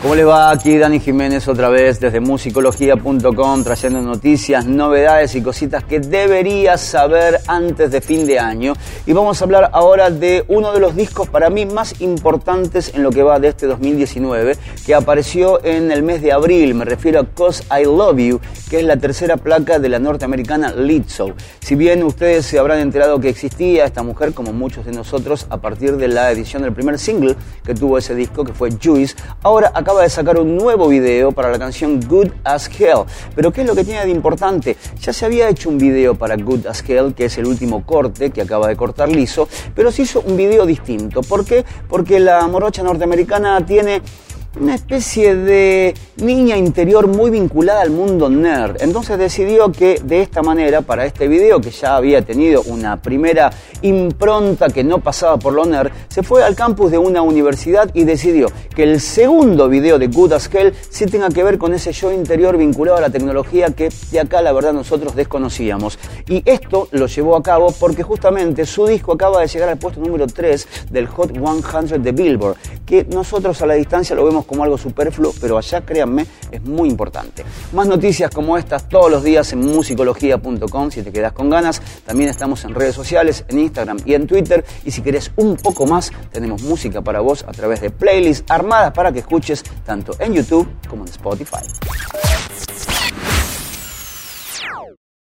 ¿Cómo le va? Aquí Dani Jiménez otra vez desde musicología.com trayendo noticias, novedades y cositas que deberías saber antes de fin de año. Y vamos a hablar ahora de uno de los discos para mí más importantes en lo que va de este 2019, que apareció en el mes de abril. Me refiero a Cause I Love You, que es la tercera placa de la norteamericana Lizzo. Si bien ustedes se habrán enterado que existía esta mujer, como muchos de nosotros, a partir de la edición del primer single que tuvo ese disco, que fue Juice, ahora acaba de sacar un nuevo video para la canción Good as Hell. Pero ¿qué es lo que tiene de importante? Ya se había hecho un video para Good as Hell, que es el último corte que acaba de cortar liso, pero se hizo un video distinto. ¿Por qué? Porque la morocha norteamericana tiene una especie de niña interior muy vinculada al mundo nerd. Entonces decidió que de esta manera, para este video, que ya había tenido una primera impronta que no pasaba por lo nerd, se fue al campus de una universidad y decidió que el segundo video de Good as Hell sí tenga que ver con ese yo interior vinculado a la tecnología que de acá la verdad nosotros desconocíamos. Y esto lo llevó a cabo porque justamente su disco acaba de llegar al puesto número 3 del Hot 100 de Billboard, que nosotros a la distancia lo vemos como algo superfluo, pero allá, créanme, es muy importante. Más noticias como estas todos los días en musicología.com, si te quedas con ganas. También estamos en redes sociales, en Instagram y en Twitter. Y si querés un poco más, tenemos música para vos a través de playlists armadas para que escuches tanto en YouTube como en Spotify.